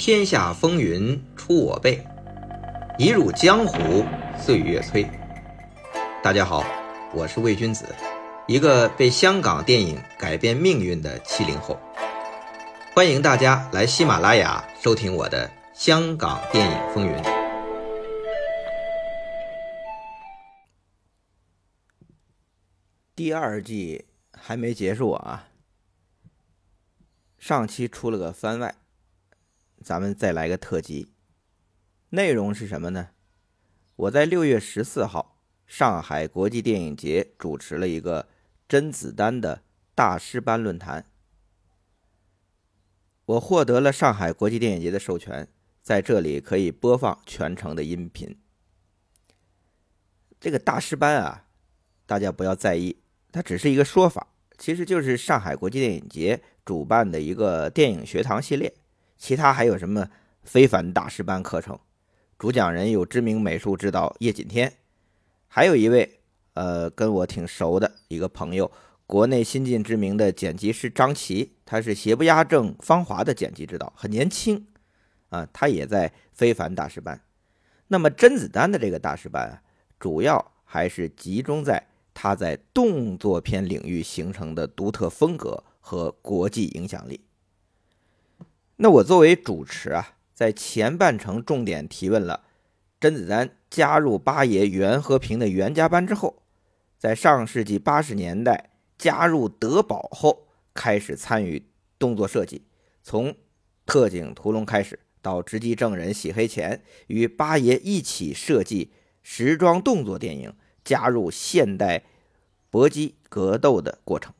天下风云出我辈，一入江湖岁月催。大家好，我是魏君子，一个被香港电影改变命运的七零后。欢迎大家来喜马拉雅收听我的《香港电影风云》。第二季还没结束啊，上期出了个番外，咱们再来个特辑。内容是什么呢？我在六月十四号上海国际电影节主持了一个甄子丹的大师班论坛，我获得了上海国际电影节的授权，在这里可以播放全程的音频。这个大师班啊，大家不要在意。它只是一个说法，其实就是上海国际电影节主办的一个电影学堂系列。其他还有什么非凡大师班课程？主讲人有知名美术指导叶锦添，还有一位呃跟我挺熟的一个朋友，国内新晋知名的剪辑师张琪，他是邪不压正芳华的剪辑指导，很年轻啊，他也在非凡大师班。那么甄子丹的这个大师班，主要还是集中在。他在动作片领域形成的独特风格和国际影响力。那我作为主持啊，在前半程重点提问了甄子丹加入八爷袁和平的袁家班之后，在上世纪八十年代加入德宝后，开始参与动作设计，从特警屠龙开始，到直击证人洗黑钱，与八爷一起设计时装动作电影。加入现代搏击格斗的过程，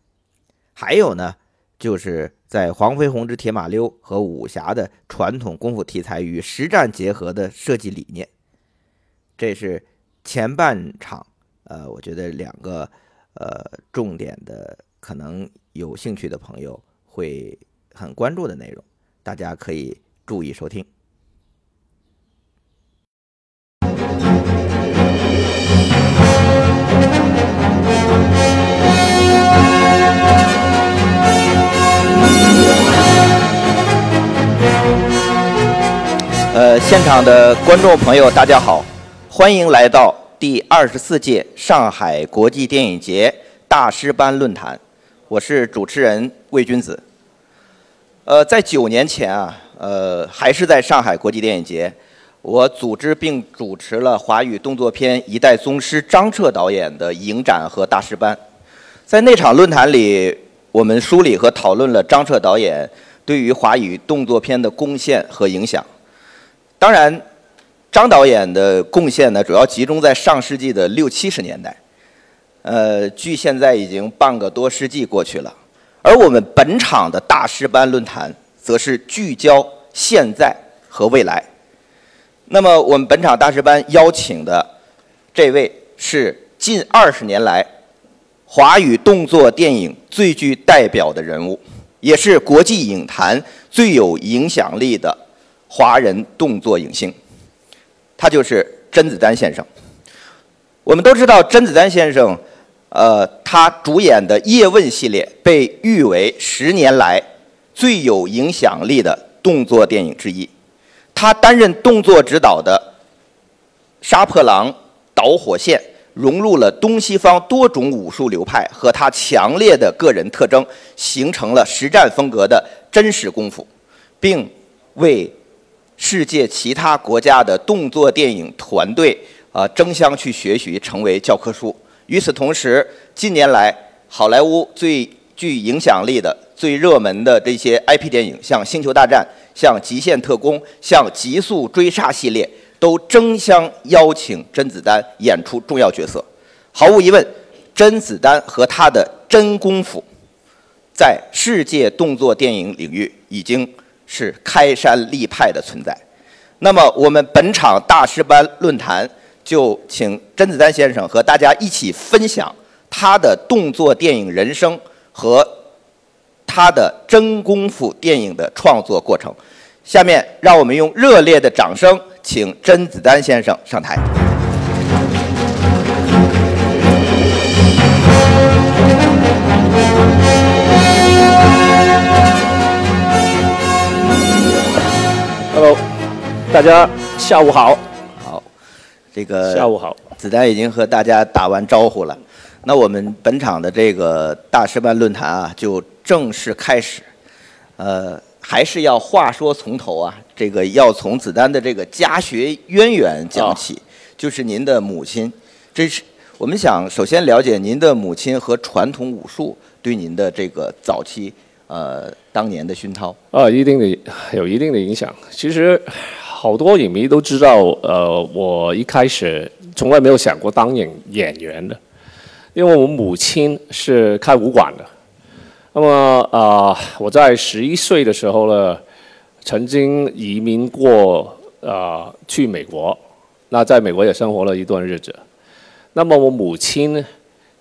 还有呢，就是在黄飞鸿之铁马骝和武侠的传统功夫题材与实战结合的设计理念。这是前半场，呃，我觉得两个呃重点的，可能有兴趣的朋友会很关注的内容，大家可以注意收听。呃，现场的观众朋友，大家好，欢迎来到第二十四届上海国际电影节大师班论坛。我是主持人魏君子。呃，在九年前啊，呃，还是在上海国际电影节，我组织并主持了华语动作片一代宗师张彻导演的影展和大师班。在那场论坛里，我们梳理和讨论了张彻导演对于华语动作片的贡献和影响。当然，张导演的贡献呢，主要集中在上世纪的六七十年代。呃，距现在已经半个多世纪过去了。而我们本场的大师班论坛，则是聚焦现在和未来。那么，我们本场大师班邀请的这位是近二十年来华语动作电影最具代表的人物，也是国际影坛最有影响力的。华人动作影星，他就是甄子丹先生。我们都知道，甄子丹先生，呃，他主演的《叶问》系列被誉为十年来最有影响力的动作电影之一。他担任动作指导的《杀破狼》《导火线》，融入了东西方多种武术流派和他强烈的个人特征，形成了实战风格的真实功夫，并为世界其他国家的动作电影团队啊，争相去学习，成为教科书。与此同时，近年来好莱坞最具影响力的、最热门的这些 IP 电影，像《星球大战》、像《极限特工》、像《极速追杀》系列，都争相邀请甄子丹演出重要角色。毫无疑问，甄子丹和他的真功夫，在世界动作电影领域已经。是开山立派的存在。那么，我们本场大师班论坛就请甄子丹先生和大家一起分享他的动作电影人生和他的真功夫电影的创作过程。下面，让我们用热烈的掌声，请甄子丹先生上台。大家下午好。好，这个下午好。子丹已经和大家打完招呼了，那我们本场的这个大师班论坛啊，就正式开始。呃，还是要话说从头啊，这个要从子丹的这个家学渊源讲起，就是您的母亲。这是我们想首先了解您的母亲和传统武术对您的这个早期呃当年的熏陶。啊，一定的有一定的影响。其实好多影迷都知道，呃，我一开始从来没有想过当演演员的，因为我母亲是开武馆的。那么啊，我在十一岁的时候呢，曾经移民过啊去美国，那在美国也生活了一段日子。那么我母亲呢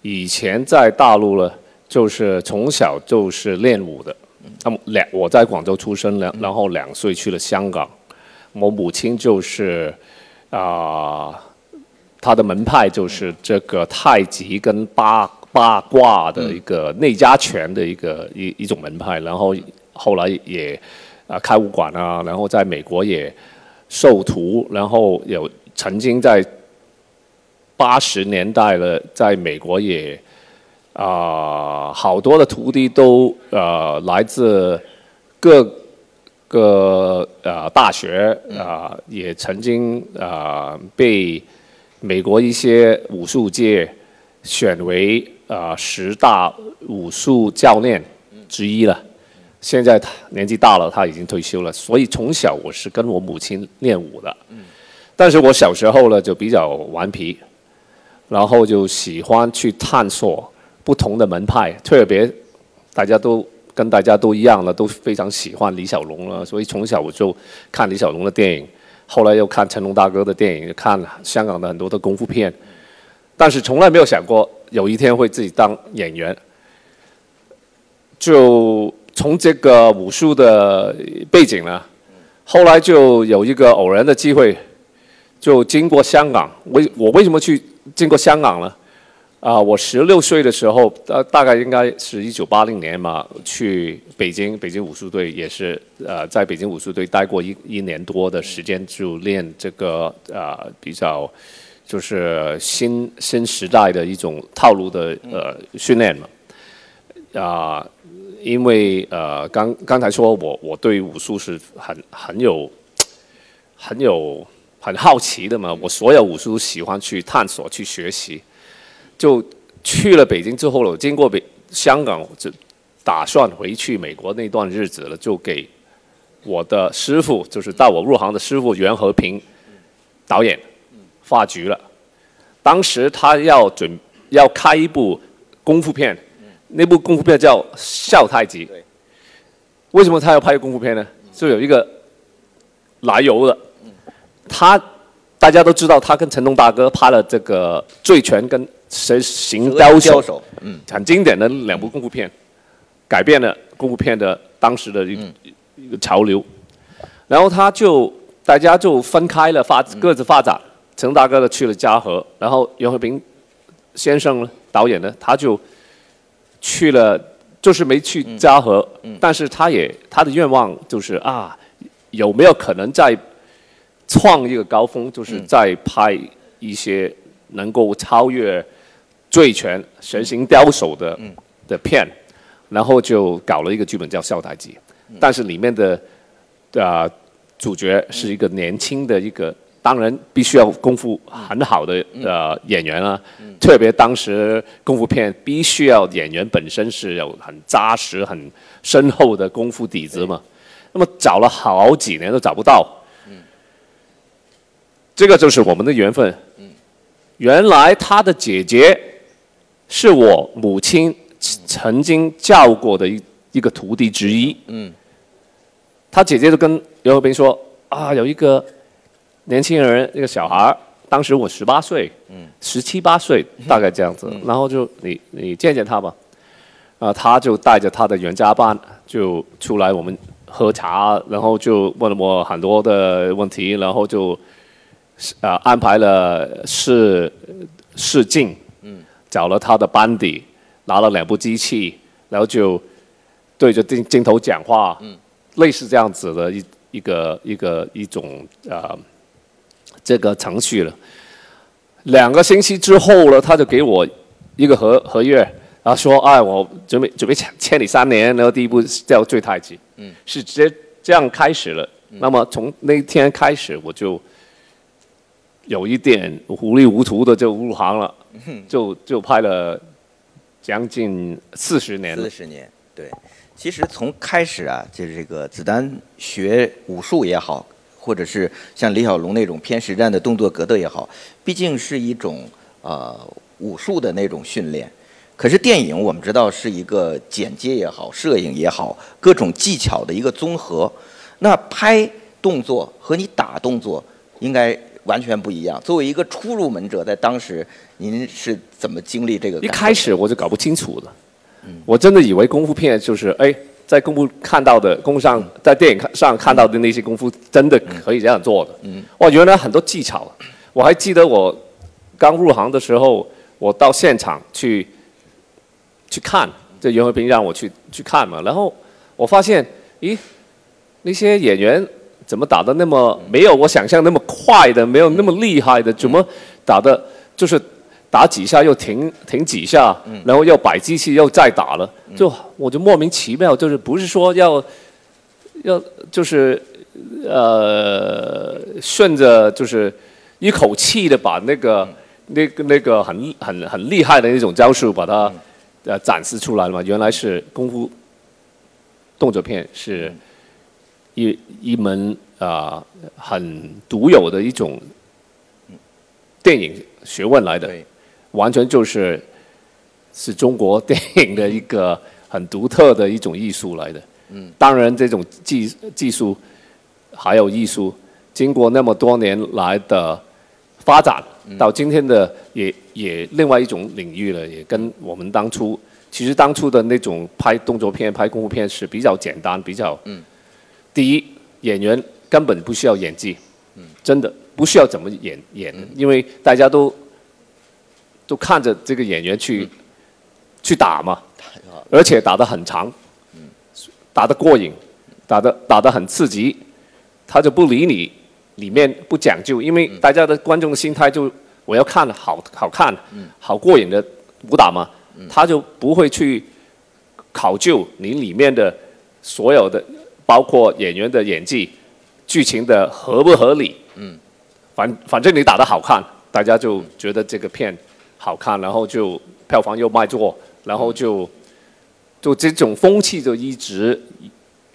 以前在大陆呢，就是从小就是练武的。那么两我在广州出生，两然后两岁去了香港。我母亲就是啊，她的门派就是这个太极跟八。八卦的一个内家拳的一个一一种门派，然后后来也啊开武馆啊，然后在美国也授徒，然后有曾经在八十年代了，在美国也啊好多的徒弟都呃来自各个呃大学啊，也曾经啊被美国一些武术界选为。啊，十大武术教练之一了。现在他年纪大了，他已经退休了。所以从小我是跟我母亲练武的。但是我小时候呢就比较顽皮，然后就喜欢去探索不同的门派。特别大家都跟大家都一样了，都非常喜欢李小龙了。所以从小我就看李小龙的电影，后来又看成龙大哥的电影，看香港的很多的功夫片。但是从来没有想过。有一天会自己当演员，就从这个武术的背景呢，后来就有一个偶然的机会，就经过香港。为我为什么去经过香港呢？啊，我十六岁的时候，大大概应该是一九八零年嘛，去北京，北京武术队也是呃，在北京武术队待过一一年多的时间，就练这个啊比较。就是新新时代的一种套路的呃训练嘛，啊，因为呃刚刚才说我我对武术是很很有很有很好奇的嘛，我所有武术喜欢去探索去学习，就去了北京之后了，经过北香港就打算回去美国那段日子了，就给我的师傅就是带我入行的师傅袁和平导演。发局了，当时他要准要开一部功夫片，那部功夫片叫《笑太极》。为什么他要拍功夫片呢？就有一个来由的。他大家都知道，他跟成龙大哥拍了这个《醉拳》跟《神行刁手》，嗯，很经典的两部功夫片，改变了功夫片的当时的一一个潮流。然后他就大家就分开了发各自发展。陈大哥呢去了嘉禾，然后袁和平先生呢导演呢他就去了，就是没去嘉禾，但是他也他的愿望就是啊，有没有可能再创一个高峰，就是再拍一些能够超越《醉拳》《神行刁手》的的片，然后就搞了一个剧本叫《笑太极》，但是里面的啊主角是一个年轻的一个。当然，必须要功夫很好的呃演员啊，特别当时功夫片必须要演员本身是有很扎实、很深厚的功夫底子嘛。那么找了好几年都找不到，这个就是我们的缘分。原来他的姐姐是我母亲曾经教过的一一个徒弟之一。嗯他姐姐就跟刘和平说：“啊，有一个。”年轻人，一个小孩儿，当时我十八岁，嗯十七八岁，大概这样子。然后就你你见见他吧，啊，他就带着他的袁家班就出来，我们喝茶，然后就问了我很多的问题，然后就啊安排了试试镜，找了他的班底，拿了两部机器，然后就对着镜镜头讲话，嗯。类似这样子的一一个一个一种啊、这个程序了。两个星期之后呢，他就给我一个合合约，然后说，哎，我准备准备签签你三年，然后第一步叫最太极，嗯，是直接这样开始了。那么从那天开始，我就有一点糊里糊涂的就入行了，就就拍了将近四十年了四。十年，对。其实从开始啊，就是这个子丹学武术也好，或者是像李小龙那种偏实战的动作格斗也好，毕竟是一种呃武术的那种训练。可是电影我们知道是一个剪接也好，摄影也好，各种技巧的一个综合。那拍动作和你打动作应该完全不一样。作为一个初入门者，在当时您是怎么经历这个一？开始我就搞不清楚的，我真的以为功夫片就是哎，在功夫看到的功夫上，在电影看上看到的那些功夫，真的可以这样做的。嗯，哇，原来很多技巧。我还记得我刚入行的时候，我到现场去去看，这袁和平让我去去看嘛，然后我发现，咦，那些演员怎么打的那么没有我想象那么快的，没有那么厉害的，怎么打的，就是打几下又停停几下，然后又摆机器又再打了，就我就莫名其妙，就是不是说要要就是呃顺着就是一口气的把那个那个那个很很很厉害的那种招数把它呃展示出来了嘛，原来是功夫动作片是一一门啊、很独有的一种电影学问来的。完全就是是中国 电影的一个很独特的一种艺术来的。嗯，当然这种技技术还有艺术，经过那么多年来的发展，到今天的也也另外一种领域了，也跟我们当初其实当初的那种拍动作片、拍功夫片是比较简单，比较嗯，第一演员根本不需要演技，嗯，真的不需要怎么演演，因为大家都都看着这个演员去、去打嘛，而且打得很长，打得过瘾，打得打得很刺激，他就不理你里面不讲究，因为大家的观众的心态就我要看好好看、好过瘾的武打嘛，他就不会去考究你里面的所有的，包括演员的演技、剧情的合不合理，嗯。反反正你打得好看，大家就觉得这个片好看，然后就票房又卖座，然后就就这种风气就一直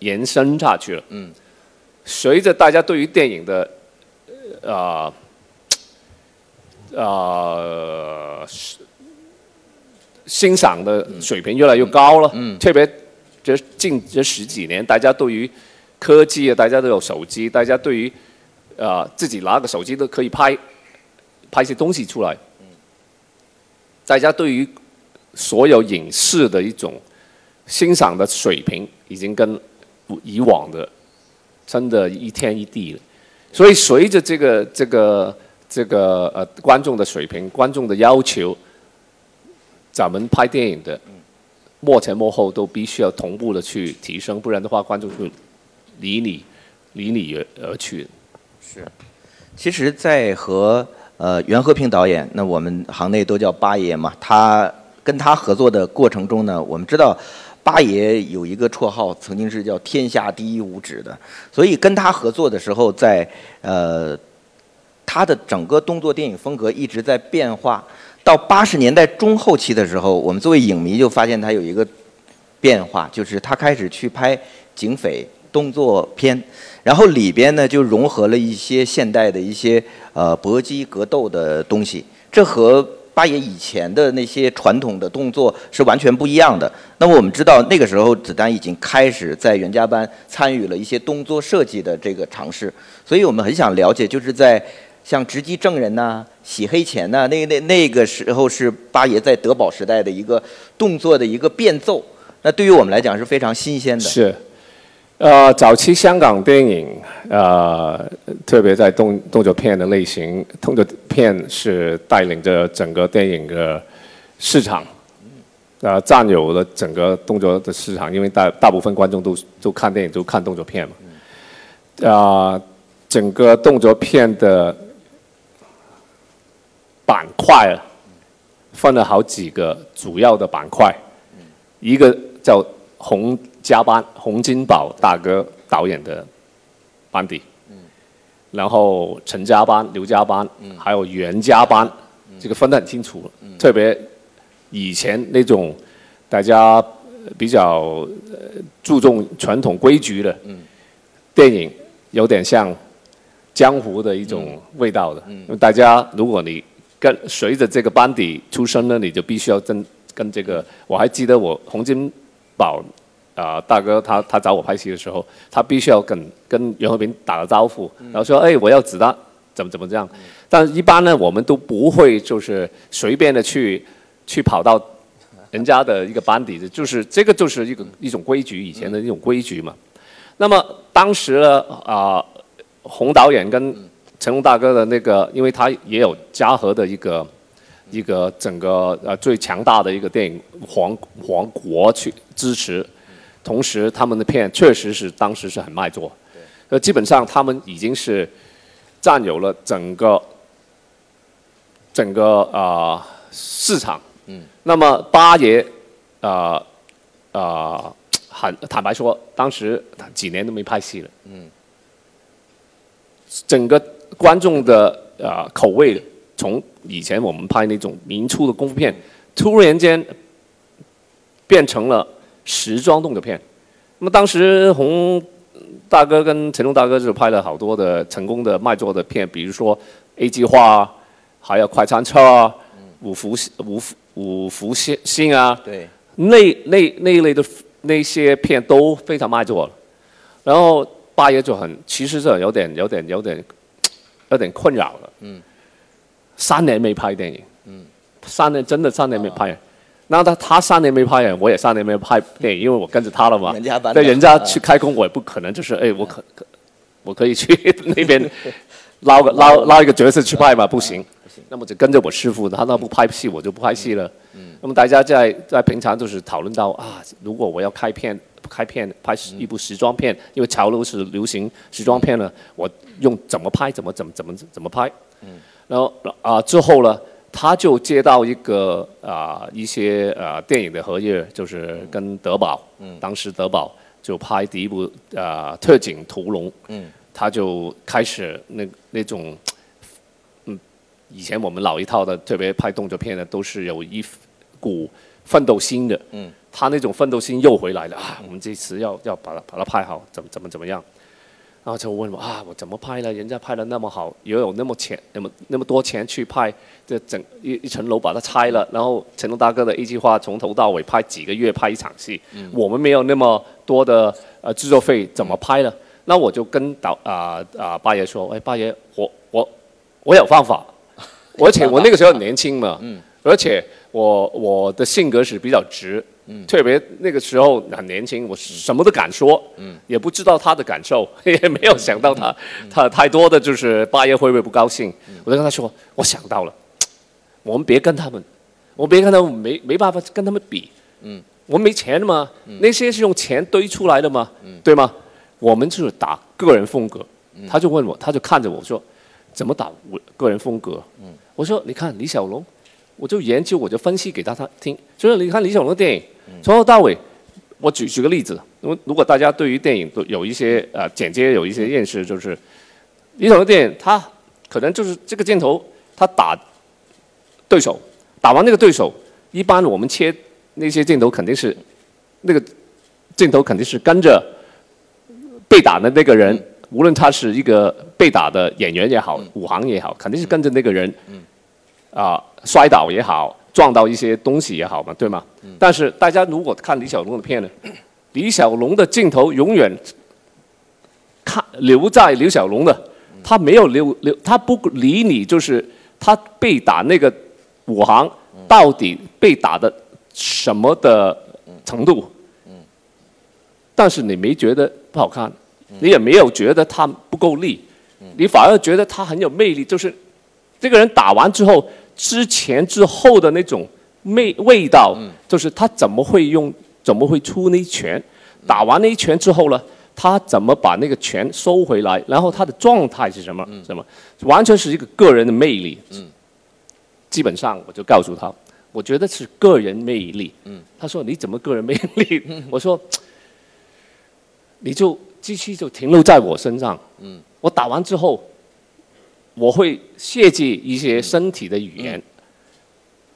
延伸下去了。嗯，随着大家对于电影的呃呃是欣赏的水平越来越高了，嗯，特别这近这十几年，大家对于科技啊，大家都有手机，大家对于呃自己拿个手机都可以拍拍些东西出来。大家对于所有影视的一种欣赏的水平，已经跟以往的真的一天一地了。所以随着这个这个这个呃观众的水平、观众的要求，咱们拍电影的幕前幕后都必须要同步的去提升，不然的话，观众会离你离你而而去。是其实，在和呃袁和平导演，那我们行内都叫八爷嘛，他跟他合作的过程中呢，我们知道八爷有一个绰号，曾经是叫“天下第一武指”的，所以跟他合作的时候在，呃他的整个动作电影风格一直在变化。到八十年代中后期的时候，我们作为影迷就发现他有一个变化，就是他开始去拍警匪动作片，然后里边呢就融合了一些现代的一些呃搏击格斗的东西，这和八爷以前的那些传统的动作是完全不一样的。那么我们知道那个时候子丹已经开始在袁家班参与了一些动作设计的这个尝试，所以我们很想了解，就是在像直击证人呐、洗黑钱呐、那那那个时候是八爷在德宝时代的一个动作的一个变奏，那对于我们来讲是非常新鲜的。是，呃，早期香港电影，呃，特别在动动作片的类型，动作片是带领着整个电影的市场，呃，占有了整个动作的市场，因为大大部分观众都都看电影都看动作片嘛。啊，整个动作片的板块啊，分了好几个主要的板块，一个叫洪家班，洪金宝大哥导演的班底，然后陈家班、刘家班，还有袁家班，这个分得很清楚，特别以前那种大家比较注重传统规矩的电影，有点像江湖的一种味道的。大家如果你跟随着这个班底出生呢，你就必须要跟跟这个。我还记得我洪金宝啊、大哥他他找我拍戏的时候，他必须要跟跟袁和平打个招呼，然后说哎我要子弹怎么怎么这样。但一般呢，我们都不会就是随便的去去跑到人家的一个班底，就是这个就是一个一种规矩，以前的一种规矩嘛。那么当时呢啊、洪导演跟成龙大哥的那个，因为他也有嘉禾的一个一个整个呃最强大的一个电影皇皇国去支持，同时他们的片确实是当时是很卖座，呃基本上他们已经是占有了整个整个啊、呃市场，嗯，那么八爷啊啊很坦白说，当时几年都没拍戏了，嗯，整个观众的啊、口味从以前我们拍那种民初的功夫片，突然间变成了时装动作片。那么当时洪大哥跟成龙大哥就拍了好多的成功的卖座的片，比如说 A 计划啊，还有快餐车啊，五福五福五福星星啊，对，那那那一类的那些片都非常卖座了。然后八爷就很，其实是有点有点有点有点困扰了。嗯。三年没拍电影。嗯。三年真的三年没拍。然后他他三年没拍我也三年没拍电影，因为我跟着他了嘛。人家班对人家去开工，我也不可能就是哎，我可可我可以去那边 捞个捞捞一个角色去拍嘛，不行。那么就跟着我师傅，他那不拍戏，我就不拍戏了。嗯那么大家在在平常就是讨论到啊，如果我要开片开片拍一部时装片，因为潮流是流行时装片呢，我用怎么拍怎么怎么怎么怎么拍。嗯。然后啊、之后呢，他就接到一个啊、一些啊、电影的合约，就是跟德宝，嗯。当时德宝就拍第一部啊、特警屠龙，嗯。他就开始那那种，嗯，以前我们老一套的，特别拍动作片的，都是有一股奋斗心的，他那种奋斗心又回来了啊！我们这次要要把它把它拍好，怎么怎么怎么样？然后就问我啊，我怎么拍呢？人家拍的那么好，也有那么钱，那么那么多钱去拍这整一一层楼把它拆了，然后成龙大哥的一句话从头到尾拍几个月拍一场戏，我们没有那么多的呃制作费，怎么拍呢？那我就跟导啊啊八爷说，哎，八爷，我我我有方法，而且我那个时候很年轻嘛，嗯而且我我的性格是比较直，特别那个时候很年轻，我什么都敢说，嗯。也不知道他的感受，也没有想到他他太多的就是八爷会不会不高兴，我就跟他说，我想到了，我们别跟他们，我别跟他们没没办法跟他们比，嗯。我们没钱的嘛，那些是用钱堆出来的嘛，对吗？我们就是打个人风格。他就问我，他就看着我说，怎么打我个人风格？嗯。我说，你看李小龙，我就研究，我就分析给大家听。就是你看李小龙的电影，从头到尾，我举举个例子，因为如果大家对于电影都有一些呃简介有一些认识，就是李小龙的电影，他可能就是这个镜头，他打对手，打完那个对手，一般我们切那些镜头肯定是那个镜头肯定是跟着被打的那个人，无论他是一个被打的演员也好，武行也好，肯定是跟着那个人，啊、摔倒也好，撞到一些东西也好嘛，对吗？但是大家如果看李小龙的片呢，李小龙的镜头永远看留在李小龙的，他没有留留，他不理你，就是他被打那个武行到底被打的什么的程度，但是你没觉得不好看，你也没有觉得他不够力，你反而觉得他很有魅力，就是这个人打完之后，之前之后的那种味味道，就是他怎么会用，怎么会出那一拳？打完那一拳之后呢，他怎么把那个拳收回来，然后他的状态是什么？什么？完全是一个个人的魅力。嗯，基本上我就告诉他，我觉得是个人魅力。嗯，他说你怎么个人魅力？我说，你就机器就停留在我身上。嗯，我打完之后，我会设计一些身体的语言。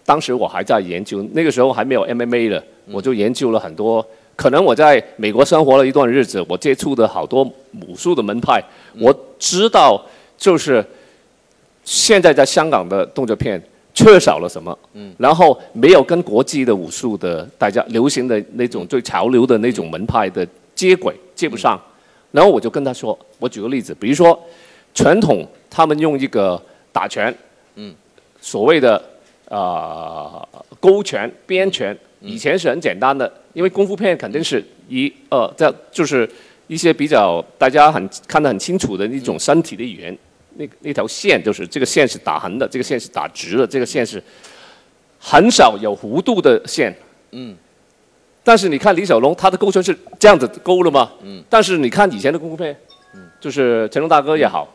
当时我还在研究，那个时候还没有 MMA 的，我就研究了很多。可能我在美国生活了一段日子，我接触的好多武术的门派，我知道就是现在在香港的动作片缺少了什么，然后没有跟国际的武术的大家流行的那种最潮流的那种门派的接轨接不上，然后我就跟他说，我举个例子，比如说传统他们用一个打拳，嗯所谓的啊勾拳、鞭拳。以前是很简单的，因为功夫片肯定是一、二，这就是一些比较大家很看得很清楚的一种身体的语言。那那条线就是这个线是打横的，这个线是打直的，这个线是很少有弧度的线。嗯。但是你看李小龙，他的勾拳是这样子勾了嘛？嗯。但是你看以前的功夫片，嗯，就是成龙大哥也好，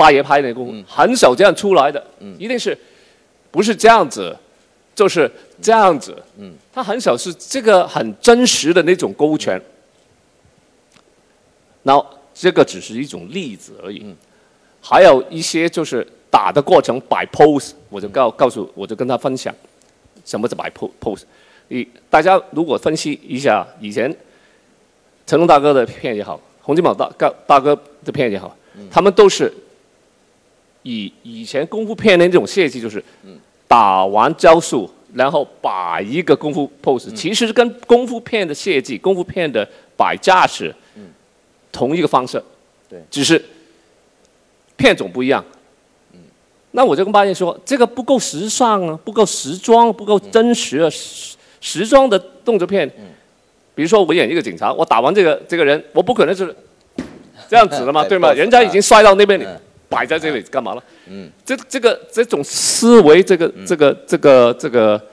八爷拍那功夫，很少这样出来的。嗯。一定是不是这样子？就是这样子，嗯，他很少是这个很真实的那种勾拳，然后这个只是一种例子而已，还有一些就是打的过程摆 pose，我就告告诉我就跟他分享，什么是摆 pose，你大家如果分析一下以前成龙大哥的片也好，洪金宝大大大哥的片也好，他们都是以以前功夫片的那种设计就是。打完招数，然后摆一个功夫 pose，其实跟功夫片的设计、功夫片的摆架势，同一个方式，对，只是片种不一样。那我就跟八戒说，这个不够时尚啊，不够时装，不够真实啊。时时装的动作片，比如说我演一个警察，我打完这个这个人，我不可能是这样子的嘛，对吗？人家已经摔到那边里。摆在这里干嘛了？嗯，这这个这种思维，这个这个这个这个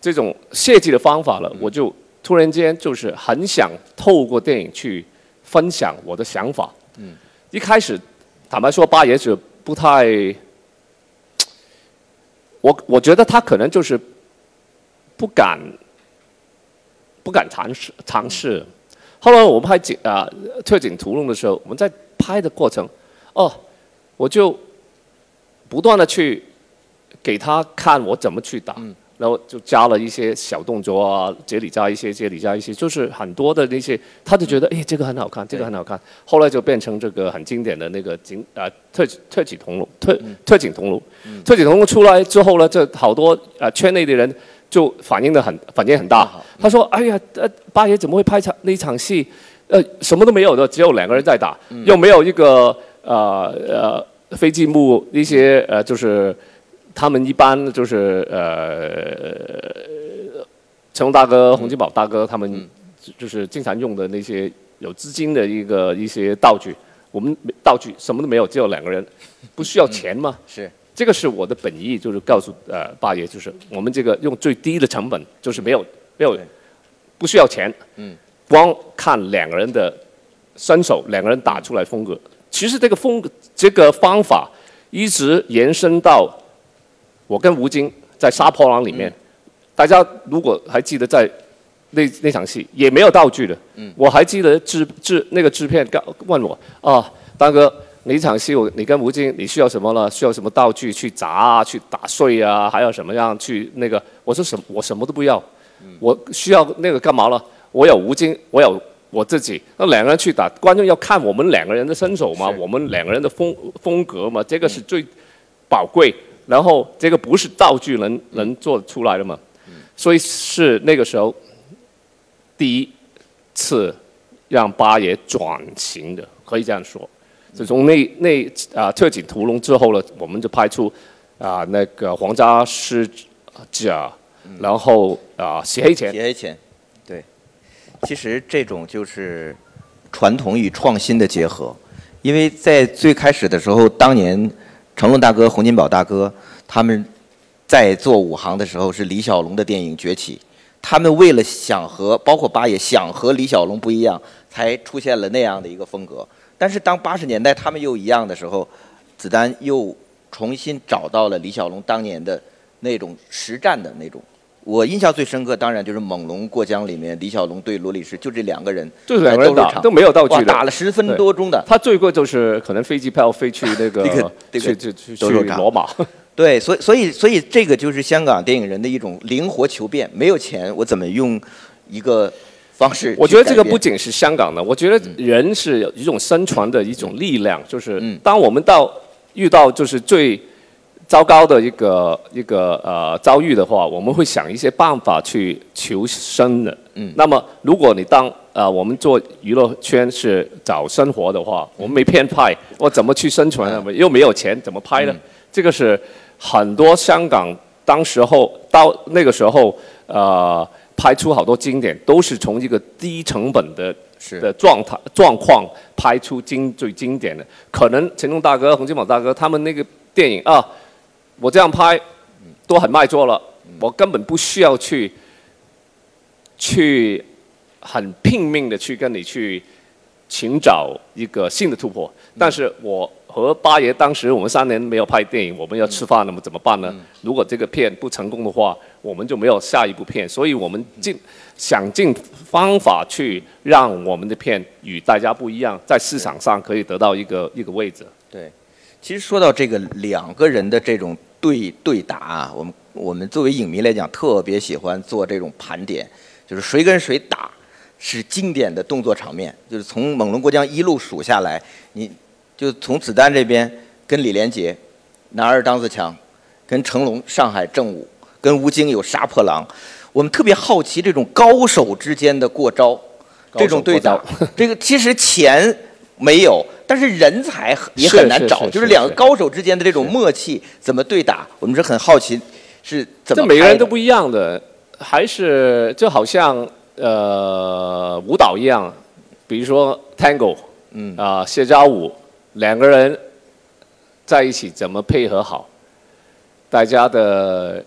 这种设计的方法了，我就突然间就是很想透过电影去分享我的想法。嗯，一开始坦白说，八爷是不太，我我觉得他可能就是不敢不敢尝试尝试。后来我们拍警啊特警屠龙的时候，我们在拍的过程，哦。我就不断的去给他看我怎么去打，然后就加了一些小动作啊，这里加一些，这里加一些，就是很多的那些，他就觉得哎，这个很好看，这个很好看。后来就变成这个很经典的那个警啊特特警铜锣特特警铜锣，特警铜锣出来之后呢，这好多啊圈内的人就反应的很反应很大。他说：“哎呀，呃，八爷怎么会拍场那场戏？呃，什么都没有的，只有两个人在打，又没有一个呃呃。”飞机幕一些呃，就是他们一般就是呃，成龙大哥、洪金宝大哥他们就是经常用的那些有资金的一个一些道具，我们道具什么都没有，只有两个人，不需要钱吗？是这个是我的本意，就是告诉呃八爷，就是我们这个用最低的成本，就是没有没有不需要钱，嗯，光看两个人的身手，两个人打出来风格。其实这个风这个方法一直延伸到我跟吴京在杀破狼里面，大家如果还记得在那那场戏也没有道具的，我还记得制制那个制片告问我啊，大哥，哪场戏我你跟吴京你需要什么了？需要什么道具去砸啊，去打碎啊，还要什么样去那个？我说什我什么都不要，我需要那个干嘛了？我有吴京，我有。我自己，那两个人去打，观众要看我们两个人的身手嘛，我们两个人的风风格嘛，这个是最宝贵。然后这个不是道具能能做出来的嘛，所以是那个时候第一次让八爷转型的，可以这样说。自从那那啊特警屠龙之后呢，我们就拍出啊那个皇家师甲，然后啊洗黑钱。洗黑钱。其实这种就是传统与创新的结合，因为在最开始的时候，当年成龙大哥、洪金宝大哥他们在做武行的时候，是李小龙的电影崛起。他们为了想和包括八爷想和李小龙不一样，才出现了那样的一个风格。但是当八十年代他们又一样的时候，子丹又重新找到了李小龙当年的那种实战的那种。我印象最深刻，当然就是《猛龙过江》里面李小龙对罗里士，就这两个人，就是两个人打都没有道具的，打了十分多钟的。他最贵就是可能飞机票飞去那个 去去去去罗马。对，所以所以所以这个就是香港电影人的一种灵活求变。没有钱，我怎么用一个方式？我觉得这个不仅是香港的，我觉得人是有一种生存的一种力量，就是当我们到遇到就是最。糟糕的一个一个呃遭遇的话，我们会想一些办法去求生的。嗯。那么，如果你当呃我们做娱乐圈是找生活的话，我们没片拍，我怎么去生存呢？又没有钱，怎么拍呢？这个是很多香港当时候到那个时候呃拍出好多经典，都是从一个低成本的的状态状况拍出经最经典的。可能成龙大哥、洪金宝大哥他们那个电影啊。我这样拍，都很卖座了。我根本不需要去，去很拼命的去跟你去寻找一个新的突破。但是我和八爷当时我们三年没有拍电影，我们要吃饭，那么怎么办呢？如果这个片不成功的话，我们就没有下一部片。所以我们尽想尽方法去让我们的片与大家不一样，在市场上可以得到一个一个位置。对，其实说到这个两个人的这种。对对打啊，我们我们作为影迷来讲，特别喜欢做这种盘点，就是谁跟谁打是经典的动作场面，就是从《猛龙过江》一路数下来，你就从子弹这边跟李连杰男儿当自强，跟成龙上海正午，跟吴京有杀破狼，我们特别好奇这种高手之间的过招，这种对打，这个其实钱没有。但是人才也很难找，就是两个高手之间的这种默契怎么对打，我们是很好奇是怎么。这每个人都不一样的，还是就好像呃舞蹈一样，比如说 Tango，嗯啊谢家舞，两个人在一起怎么配合好，大家的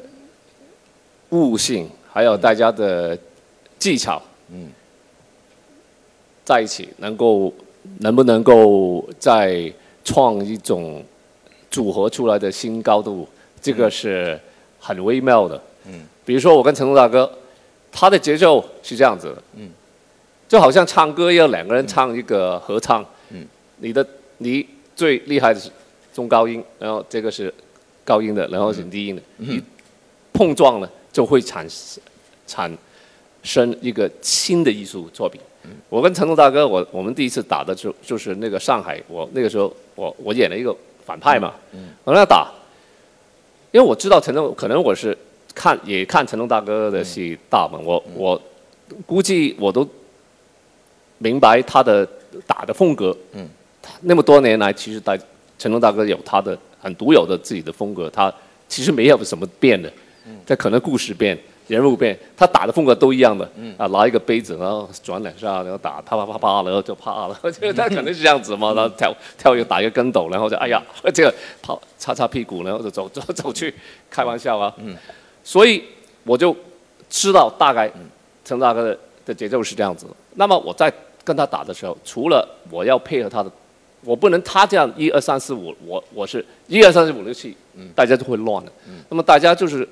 悟性还有大家的技巧，嗯，在一起能够。能不能够再创一种组合出来的新高度？这个是很微妙的。嗯，比如说我跟成龙大哥，他的节奏是这样子的。嗯，就好像唱歌要，两个人唱一个合唱。嗯，你的你最厉害的是中高音，然后这个是高音的，然后是低音的。嗯，碰撞呢就会产产生一个新的艺术作品。我跟成龙大哥，我我们第一次打的就就是那个上海，我那个时候我我演了一个反派嘛，我跟他打，因为我知道成龙可能我是看也看成龙大哥的戏大嘛，我我估计我都明白他的打的风格，嗯，那么多年来其实大成龙大哥有他的很独有的自己的风格，他其实没有什么变的，这可能故事变。人物变，他打的风格都一样的，啊，拿一个杯子，然后转两下，然后打，啪啪啪啪，然后就啪了，就他肯定是这样子嘛，然后跳跳一个打一个跟斗，然后就哎呀，这个跑擦擦屁股，然后就走 走走去，开玩笑啊，所以我就知道大概陈大哥的的节奏是这样子。那么我在跟他打的时候，除了我要配合他的，我不能他这样一二三四五，我我是一二三四五六七，大家就会乱的。那么大家就是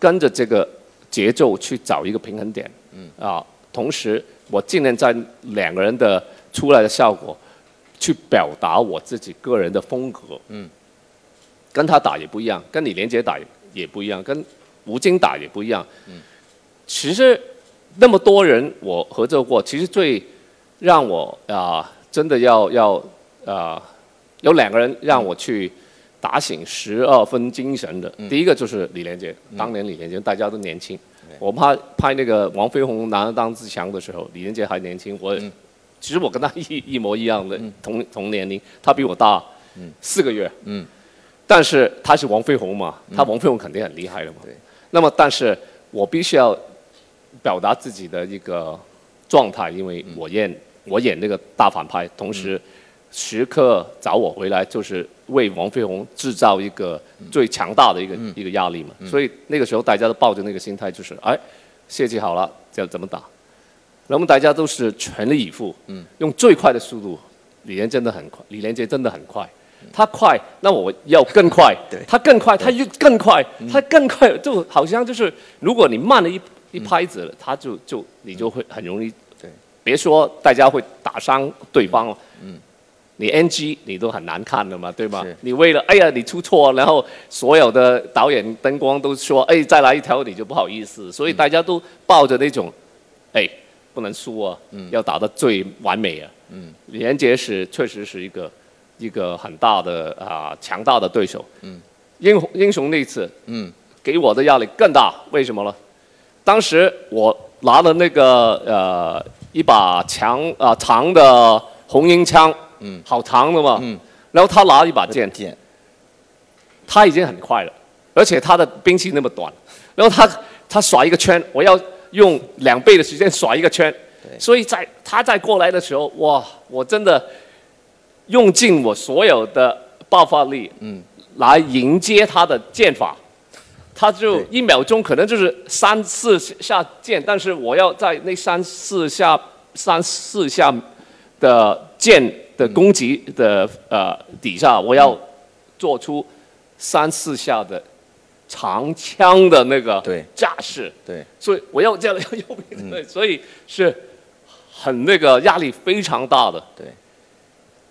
跟着这个。节奏去找一个平衡点，嗯。啊，同时我尽量在两个人的出来的效果，去表达我自己个人的风格，嗯，跟他打也不一样，跟李连杰打也不一样，跟吴京打也不一样，嗯，其实那么多人我合作过，其实最让我啊真的要要啊有两个人让我去。打醒十二分精神的，第一个就是李连杰。当年李连杰大家都年轻，我拍拍那个王飞鸿《男儿当自强》的时候，李连杰还年轻。我其实我跟他一一模一样的同同年龄，他比我大四个月。嗯，但是他是王飞鸿嘛，他王飞鸿肯定很厉害的嘛。对。那么，但是我必须要表达自己的一个状态，因为我演我演那个大反派，同时。时刻找我回来，就是为王飞鸿制造一个最强大的一个一个压力嘛。所以那个时候大家都抱着那个心态，就是哎，泄气好了，要怎么打？那么大家都是全力以赴，嗯，用最快的速度。李连真的很快，李连杰真的很快，他快，那我要更快，对。他更快，他又更快，他更快，就好像就是如果你慢了一一拍子了，他就就你就会很容易，对，别说大家会打伤对方了，嗯，你 NG 你都很难看的嘛，对吗？你为了哎呀你出错，然后所有的导演灯光都说哎再来一条你就不好意思，所以大家都抱着那种，哎不能输啊，要打得最完美啊。嗯，李连杰是确实是一个一个很大的啊、强大的对手。嗯，英雄英雄那次，嗯，给我的压力更大，为什么呢？当时我拿了那个呃一把强啊、长的红缨枪，嗯，好长的嘛，嗯，然后他拿一把剑，剑，他已经很快了，而且他的兵器那么短，然后他他耍一个圈，我要用两倍的时间耍一个圈，所以在他在过来的时候，哇，我真的用尽我所有的爆发力，嗯，来迎接他的剑法。他就一秒钟可能就是三四下剑，但是我要在那三四下三四下的剑的攻击的呃底下，我要做出三四下的长枪的那个对架势，对，所以我要这样 要右边对，所以是很那个压力非常大的。对，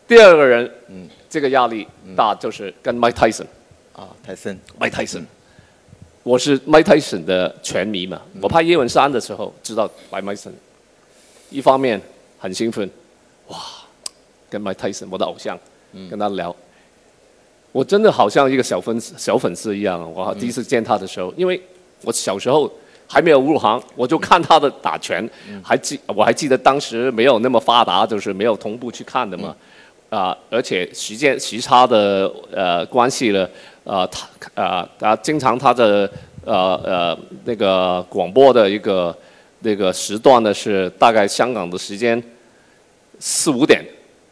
第二个人，嗯，这个压力大就是跟 Mike Tyson。啊，泰森，Mike Tyson，我是 Mike Tyson 的拳迷嘛。我拍叶问三的时候知道 Mike Tyson，一方面很兴奋，哇，跟 Mike Tyson 我的偶像，跟他聊，我真的好像一个小粉丝小粉丝一样。我第一次见他的时候，因为我小时候还没有入行，我就看他的打拳，还记我还记得当时没有那么发达，就是没有同步去看的嘛。啊、而且时间时差的呃关系呢，呃，他啊，他经常他的呃呃那个广播的一个那个时段呢是大概香港的时间四五点，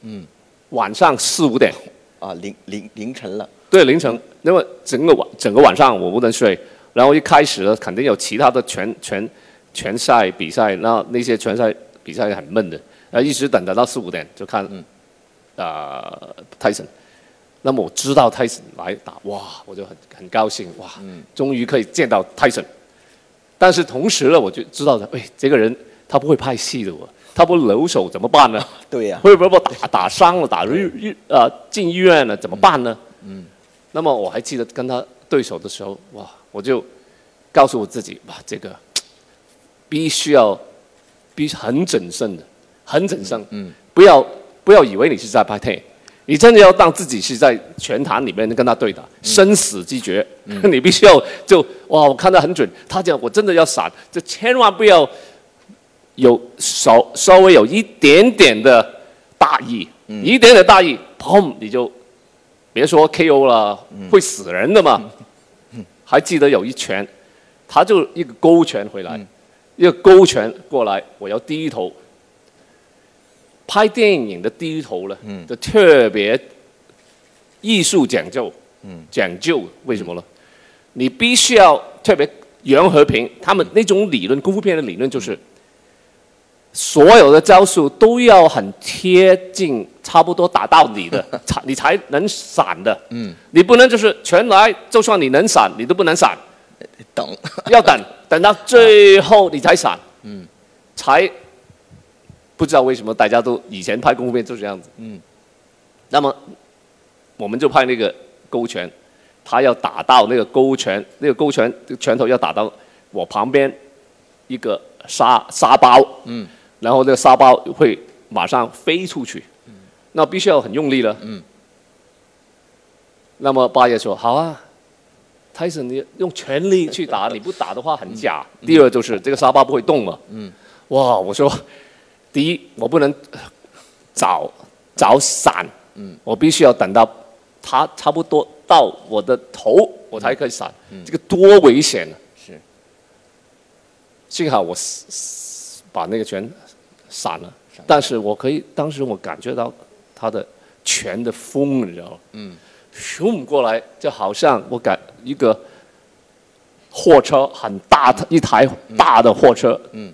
嗯，晚上四五点，啊，凌凌凌晨了，对凌晨，那么整个晚整个晚上我不能睡，然后一开始呢肯定有其他的拳拳拳赛比赛，那那些拳赛比赛很闷的，然后一直等等到四五点就看，啊、泰森。那么我知道泰森来打，哇，我就很很高兴，哇，终于可以见到泰森。但是同时呢，我就知道的，哎，这个人他不会拍戏的，我他不留手怎么办呢？对呀，会 不会把打打伤了，打入医呃进医院了，怎么办呢？嗯，那么我还记得跟他对手的时候，哇，我就告诉我自己，哇，这个必须要必须很谨慎的，很谨慎，嗯，不要不要以为你是在拍 t 你真的要当自己是在拳坛里面跟他对打，生死之决，你必须要就哇，我看得很准，他讲我真的要闪，就千万不要有稍稍微有一点点的大意，一点点大意，砰，你就别说 KO 了，会死人的嘛。还记得有一拳，他就一个勾拳回来，一个勾拳过来，我要低头。拍电影的低头呢，就特别艺术讲究，讲究为什么呢？你必须要特别袁和平他们那种理论，功夫片的理论就是，所有的招数都要很贴近，差不多打到你的，才你才能闪的。嗯，你不能就是全来，就算你能闪，你都不能闪，等，要等等到最后你才闪。嗯，才不知道为什么大家都以前拍功夫片就是这样子。嗯，那么我们就拍那个勾拳，他要打到那个勾拳，那个勾拳拳头要打到我旁边一个沙沙包。嗯，然后这个沙包会马上飞出去。嗯，那必须要很用力了。嗯，那么八爷说好啊。泰森，你用全力去打，你不打的话很假。第二就是这个沙包不会动了。嗯。哇，我说，第一我不能呃找找闪，嗯，我必须要等到它差不多到我的头，我才可以闪。这个多危险啊！是。幸好我把那个拳闪了，但是我可以当时我感觉到他的拳的风，你知道吗？嗯。咻过来，就好像我感一个货车很大的一台大的货车，嗯，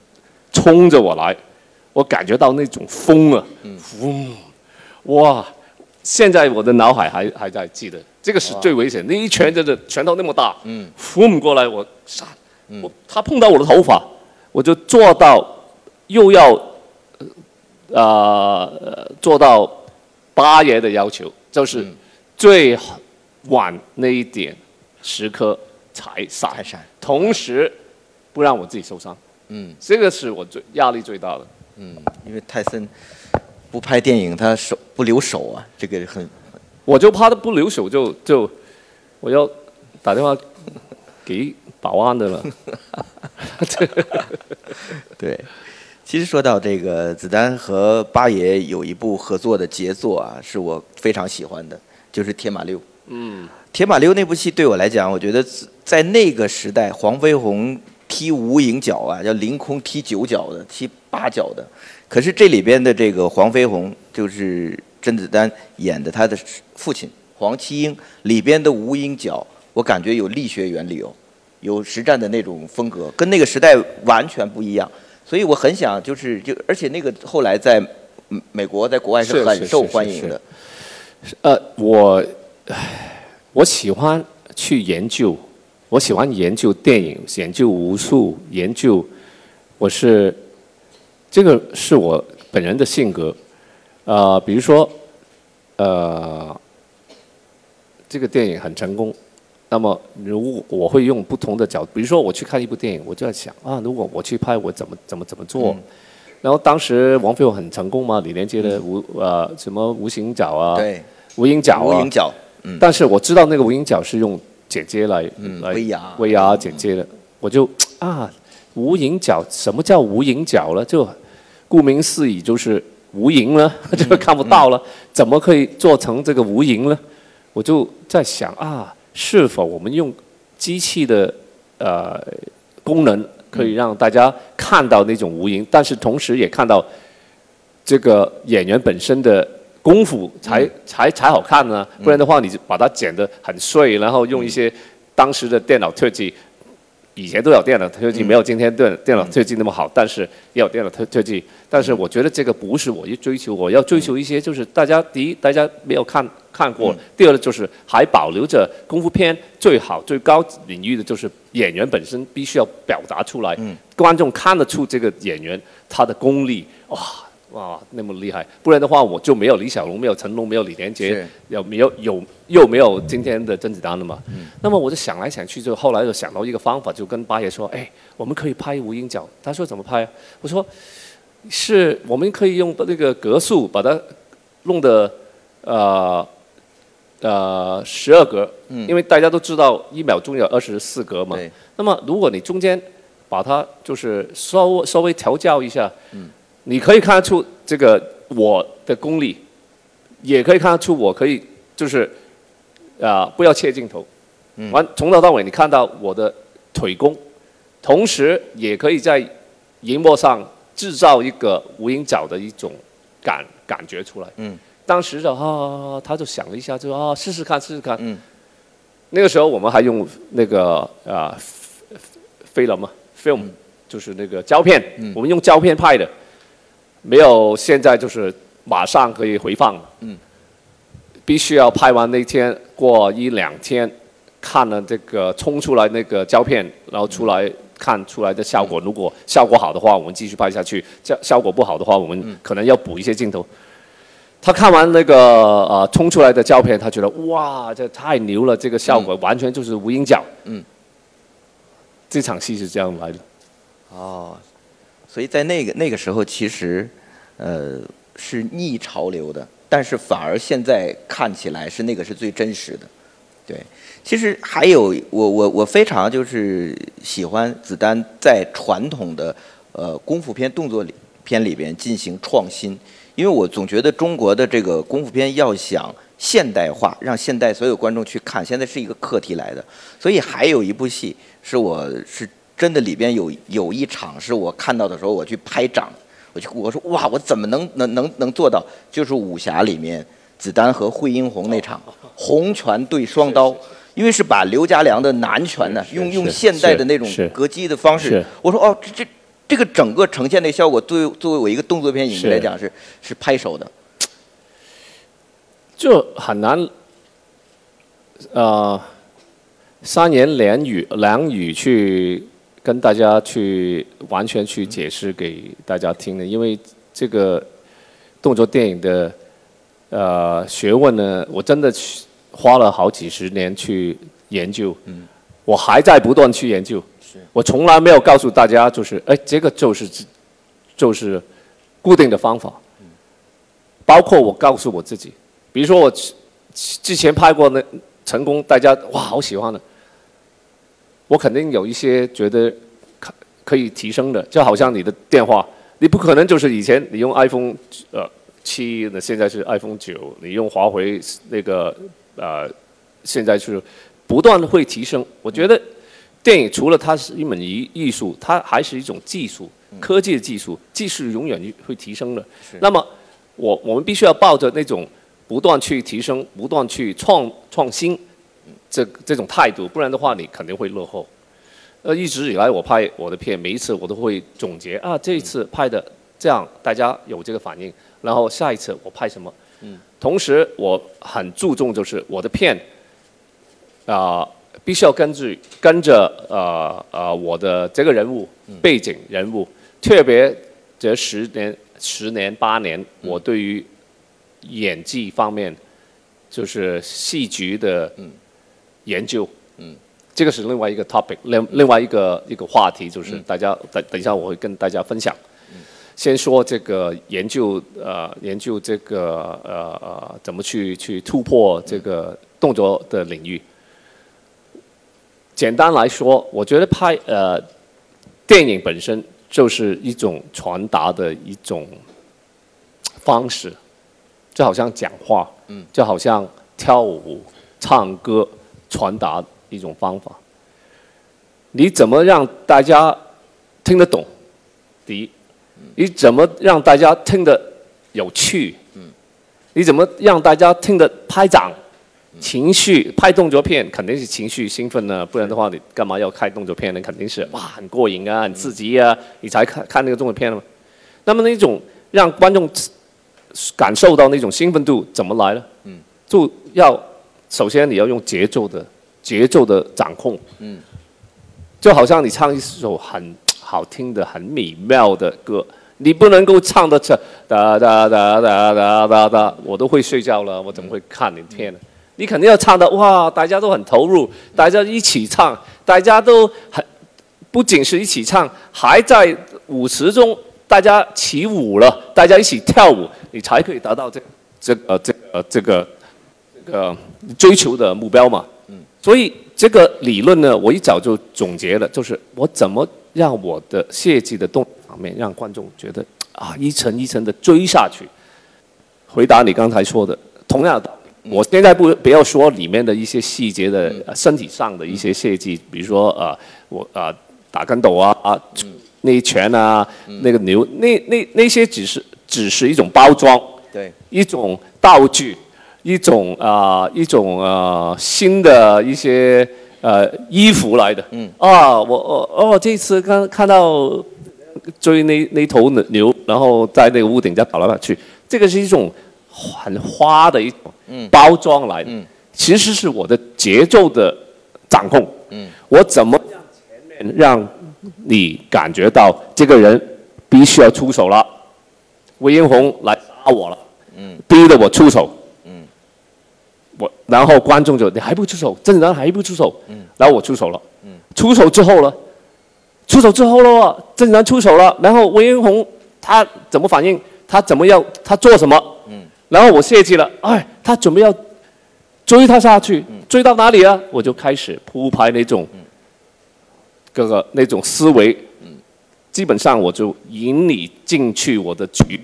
冲着我来，我感觉到那种风啊，嗡，哇！现在我的脑海还还在记得，这个是最危险。那一拳真的拳头那么大，嗯，轰过来，我杀，我他碰到我的头发，我就做到又要呃做到八爷的要求，就是最晚那一点时刻才杀，同时不让我自己受伤。嗯，这个是我最压力最大的。嗯，因为泰森。不拍电影，他手不留手啊，这个很，我就怕他不留手，就就我要打电话给保安的了。对，其实说到这个，子丹和八爷有一部合作的杰作啊，是我非常喜欢的，就是《铁马六》。嗯，《铁马六》那部戏对我来讲，我觉得在那个时代，黄飞鸿踢无影脚啊，叫凌空踢九脚的，踢八脚的。可是这里边的这个黄飞鸿，就是甄子丹演的他的父亲黄七英里边的无影脚，我感觉有力学原理哦，有实战的那种风格，跟那个时代完全不一样。所以我很想就是就，而且那个后来在美国在国外是很受欢迎的。呃，我我喜欢去研究，我喜欢研究电影，研究武术，研究我是。这个是我本人的性格，呃，比如说，呃，这个电影很成功，那么如果我会用不同的角度，比如说我去看一部电影，我就在想啊，如果我去拍，我怎么怎么怎么做？然后当时王菲我很成功嘛，李连杰的无呃什么无形角啊，对，无影脚啊，无影脚，嗯，但是我知道那个无影脚是用剪接来嗯来 VR 剪接的，我就啊，无影脚，什么叫无影脚了？就顾名思义就是无影了，就看不到了。怎么可以做成这个无影呢？我就在想啊，是否我们用机器的呃功能，可以让大家看到那种无影，但是同时也看到这个演员本身的功夫，才才才好看呢？不然的话，你就把它剪得很碎，然后用一些当时的电脑特技。以前都有电脑特技，没有今天电电脑特技那么好，但是也有电脑特特技。但是我觉得这个不是我去追求，我要追求一些就是大家第一大家没有看看过，第二就是还保留着功夫片最好最高领域的就是演员本身必须要表达出来，观众看得出这个演员他的功力哇。哇，那么厉害！不然的话，我就没有李小龙，没有成龙，没有李连杰，有没有有又没有今天的甄子丹了嘛？那么我就想来想去，就后来就想到一个方法，就跟八爷说：“哎，我们可以拍无影脚。”他说：“怎么拍？”我说：“是我们可以用那个格数把它弄得呃呃十二格，因为大家都知道一秒钟有二十四格嘛。那么如果你中间把它就是稍微稍微调教一下。”你可以看得出这个我的功力，也可以看得出我可以就是啊不要切镜头，完从头到尾你看到我的腿功，同时也可以在荧幕上制造一个无影脚的一种感感觉出来。嗯，当时的啊他就想了一下，就啊试试看试试看。嗯，那个时候我们还用那个啊，film 就是那个胶片，我们用胶片拍的。没有，现在就是马上可以回放。嗯，必须要拍完那天，过一两天，看了这个冲出来那个胶片，然后出来看出来的效果。如果效果好的话，我们继续拍下去；效效果不好的话，我们可能要补一些镜头。他看完那个呃冲出来的胶片，他觉得哇，这太牛了，这个效果完全就是无影脚。嗯，这场戏是这样来的。哦。所以在那个那个时候，其实，呃，是逆潮流的，但是反而现在看起来是那个是最真实的，对。其实还有我我我非常就是喜欢子丹在传统的呃功夫片动作里片里边进行创新，因为我总觉得中国的这个功夫片要想现代化，让现代所有观众去看，现在是一个课题来的。所以还有一部戏是我是。真的里边有有一场是我看到的时候，我去拍掌，我去我说哇，我怎么能能能能做到？就是武侠里面子丹和惠英红那场红拳对双刀，因为是把刘家良的南拳呢，用用现代的那种格击的方式。我说哦，这这这个整个呈现的效果，作为作为我一个动作片影迷来讲是是拍手的。就很难，呃，三言两语两语去跟大家去完全去解释给大家听的，因为这个动作电影的呃学问呢，我真的去花了好几十年去研究，我还在不断去研究，我从来没有告诉大家就是，哎，这个就是就是固定的方法，包括我告诉我自己。比如说我之之前拍过那成功，大家哇好喜欢的，我肯定有一些觉得可可以提升的，就好像你的电话，你不可能就是以前你用 iPhone 呃七，那现在是 iPhone 九，你用华为那个呃现在是不断的会提升。我觉得电影除了它是一门艺艺术，它还是一种技术，科技的技术，技术永远会提升的。那么我我们必须要抱着那种。不断去提升，不断去创创新，这这种态度，不然的话你肯定会落后。呃，一直以来我拍我的片，每一次我都会总结啊，这一次拍的这样，大家有这个反应，然后下一次我拍什么。嗯。同时我很注重就是我的片，啊，必须要根据跟着呃呃我的这个人物背景人物，特别这十年十年八年，我对于。演技方面，就是戏剧的研究，嗯，这个是另外一个 topic，另另外一个一个话题，就是大家等等一下我会跟大家分享。先说这个研究，呃，研究这个呃呃怎么去去突破这个动作的领域。简单来说，我觉得拍呃电影本身就是一种传达的一种方式。就好像讲话，嗯，就好像跳舞、唱歌，传达一种方法。你怎么让大家听得懂？第一，你怎么让大家听得有趣？嗯，你怎么让大家听得拍掌？情绪拍动作片肯定是情绪兴奋呢，不然的话你干嘛要开动作片呢？肯定是哇很过瘾啊，很刺激啊，你才看看那个动作片嘛。那么那种让观众。感受到那种兴奋度怎么来呢？嗯，就要首先你要用节奏的节奏的掌控。嗯，就好像你唱一首很好听的、很美妙的歌，你不能够唱的这哒哒哒哒哒哒哒，我都会睡觉了，我怎么会看你片呢？你肯定要唱的哇，大家都很投入，大家一起唱，大家都很不仅是一起唱，还在舞池中。大家起舞了，大家一起跳舞，你才可以达到这、这、呃、这、呃、这个、这个追求的目标嘛。嗯。所以这个理论呢，我一早就总结了，就是我怎么让我的设计的动方面让观众觉得啊，一层一层的追下去。回答你刚才说的，同样的，我现在不不要说里面的一些细节的身体上的一些设计，比如说呃，我啊打跟斗啊啊。那一拳啊，那个牛，那那那些只是只是一种包装，对，一种道具，一种啊一种呃新的一些呃衣服来的。嗯。啊，我我哦，这次刚看到追那那头牛，然后在那个屋顶在跑来跑去，这个是一种很花的一种包装来的。嗯。其实是我的节奏的掌控。嗯。我怎么让前面让。你感觉到这个人必须要出手了，魏英红来打我了，嗯，逼得我出手，嗯，我然后观众就你还不出手，郑然还不出手，嗯，然后我出手了，嗯，出手之后呢，出手之后了，郑然出手了，然后魏英红他怎么反应？他怎么要？他做什么？嗯，然后我设计了，哎，他准备要追他下去，追到哪里啊？我就开始铺排那种。各个那种思维，基本上我就引你进去我的局，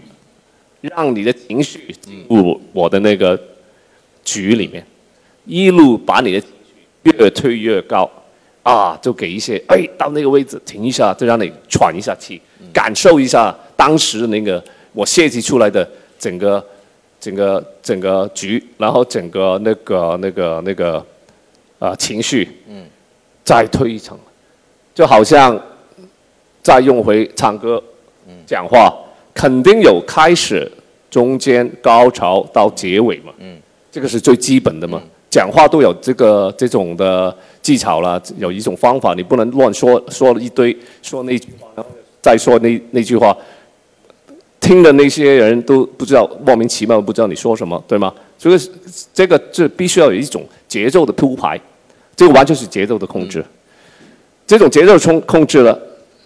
让你的情绪进入我的那个局里面，一路把你的越推越高，啊，就给一些哎，到那个位置停一下，就让你喘一下气，感受一下当时那个我设计出来的整个整个整个局，然后整个那个那个那个啊情绪，嗯，再推一层。就好像再用回唱歌、讲话，肯定有开始、中间、高潮到结尾嘛。嗯，这个是最基本的嘛。讲话都有这个这种的技巧了，有一种方法，你不能乱说，说了一堆，说那句话，再说那那句话，听的那些人都不知道，莫名其妙不知道你说什么，对吗？所以这个这必须要有一种节奏的铺排，这个完全是节奏的控制。这种节奏控控制了，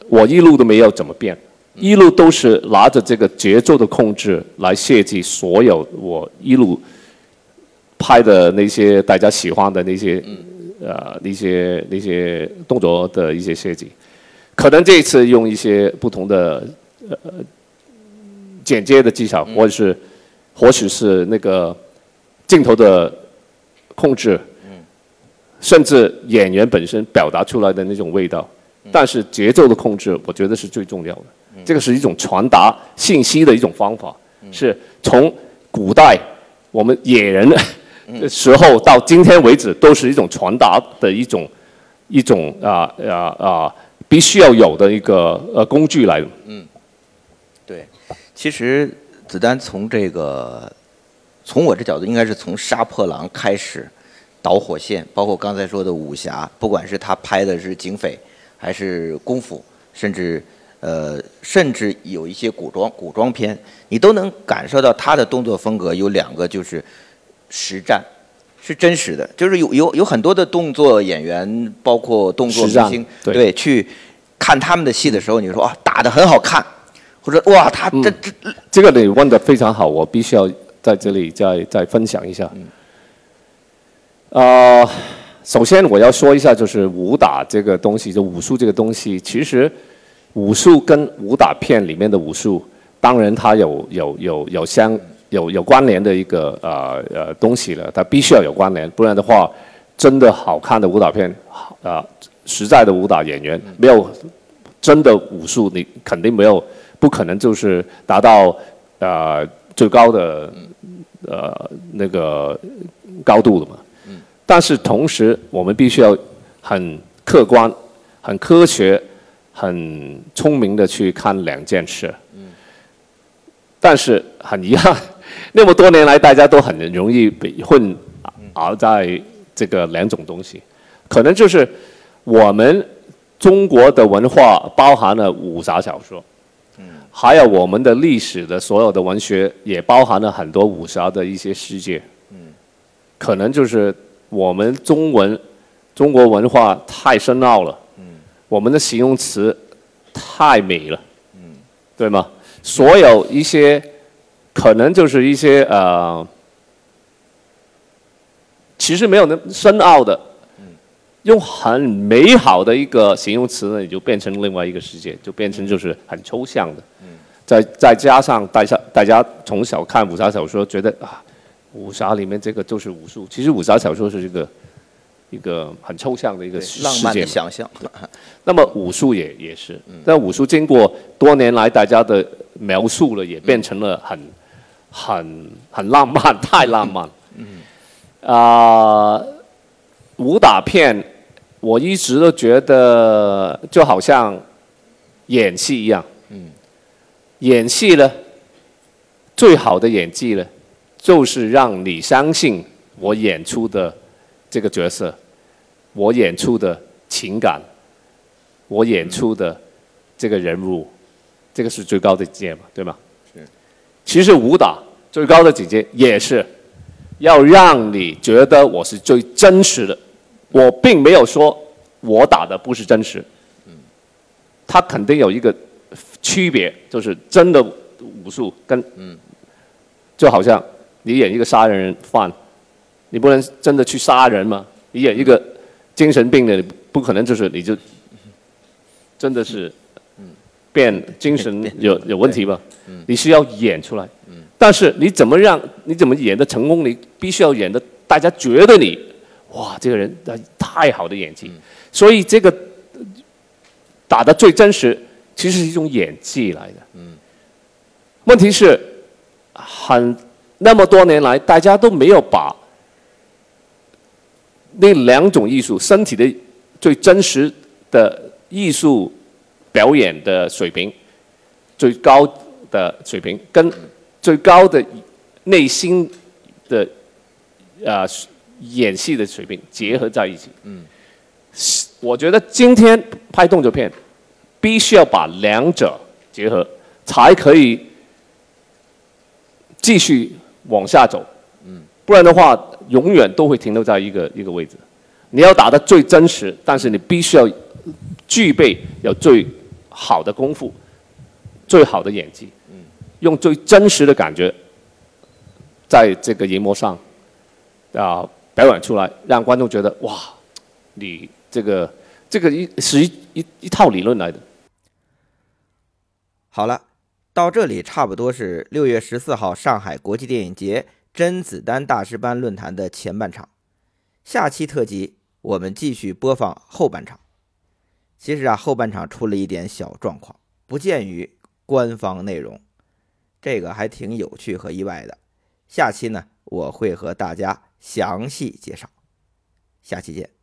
我一路都没有怎么变，一路都是拿着这个节奏的控制来设计所有我一路拍的那些大家喜欢的那些呃那些那些动作的一些设计，可能这一次用一些不同的呃剪接的技巧，或者是或许是那个镜头的控制。甚至演员本身表达出来的那种味道，但是节奏的控制，我觉得是最重要的。这个是一种传达信息的一种方法，是从古代我们野人的时候到今天为止，都是一种传达的一种一种啊啊啊，必须要有的一个呃工具来。嗯，对，其实子丹从这个从我这角度，应该是从杀破狼开始。导火线包括刚才说的武侠，不管是他拍的是警匪，还是功夫，甚至呃，甚至有一些古装古装片，你都能感受到他的动作风格有两个，就是实战，是真实的，就是有有有很多的动作演员，包括动作明星，对，去看他们的戏的时候，你说啊，打得很好看，或者哇，他这这这个你问的非常好，我必须要在这里再再分享一下。呃，首先我要说一下，就是武打这个东西，就武术这个东西，其实武术跟武打片里面的武术，当然它有有有有相有有关联的一个呃呃东西了，它必须要有关联，不然的话，真的好看的武打片，啊，实在的武打演员没有真的武术，你肯定没有，不可能就是达到呃最高的呃那个高度的嘛。但是同时，我们必须要很客观、很科学、很聪明的去看两件事。但是很遗憾，那么多年来，大家都很容易被混熬在这个两种东西。可能就是我们中国的文化包含了武侠小说，还有我们的历史的所有的文学也包含了很多武侠的一些世界。可能就是。我们中文、中国文化太深奥了，我们的形容词太美了，对吗？所有一些可能就是一些呃，其实没有那深奥的，用很美好的一个形容词呢，你就变成另外一个世界，就变成就是很抽象的。再再加上大家大家从小看武侠小说，觉得啊。武侠里面这个就是武术，其实武侠小说是一个一个很抽象的一个浪漫的想象。那么武术也也是，但武术经过多年来大家的描述了，也变成了很很很浪漫，太浪漫。嗯。啊，武打片我一直都觉得就好像演戏一样。嗯。演戏呢，最好的演技呢？就是让你相信我演出的这个角色，我演出的情感，我演出的这个人物，这个是最高的境界嘛，对吗？是。其实武打最高的境界也是要让你觉得我是最真实的，我并没有说我打的不是真实。嗯。他肯定有一个区别，就是真的武术跟嗯，就好像。你演一个杀人犯，你不能真的去杀人吗？你演一个精神病的，不可能就是你就真的是变精神有有问题吧？你是要演出来，嗯但是你怎么让你怎么演的成功？你必须要演的大家觉得你哇，这个人太好的演技，所以这个打的最真实，其实是一种演技来的。问题是很。那么多年来，大家都没有把那两种艺术——身体的最真实的艺术表演的水平，最高的水平跟最高的内心的呃演戏的水平结合在一起。嗯，我觉得今天拍动作片必须要把两者结合，才可以继续往下走。嗯，不然的话，永远都会停留在一个一个位置。你要打得最真实，但是你必须要具备有最好的功夫、最好的演技，用最真实的感觉，在这个荧幕上啊表演出来，让观众觉得哇，你这个这个一是一一一套理论来的。好了，到这里差不多是六月十四号上海国际电影节甄子丹大师班论坛的前半场，下期特辑。我们继续播放后半场。其实啊，后半场出了一点小状况，不见于官方内容，这个还挺有趣和意外的。下期呢，我会和大家详细介绍。下期见。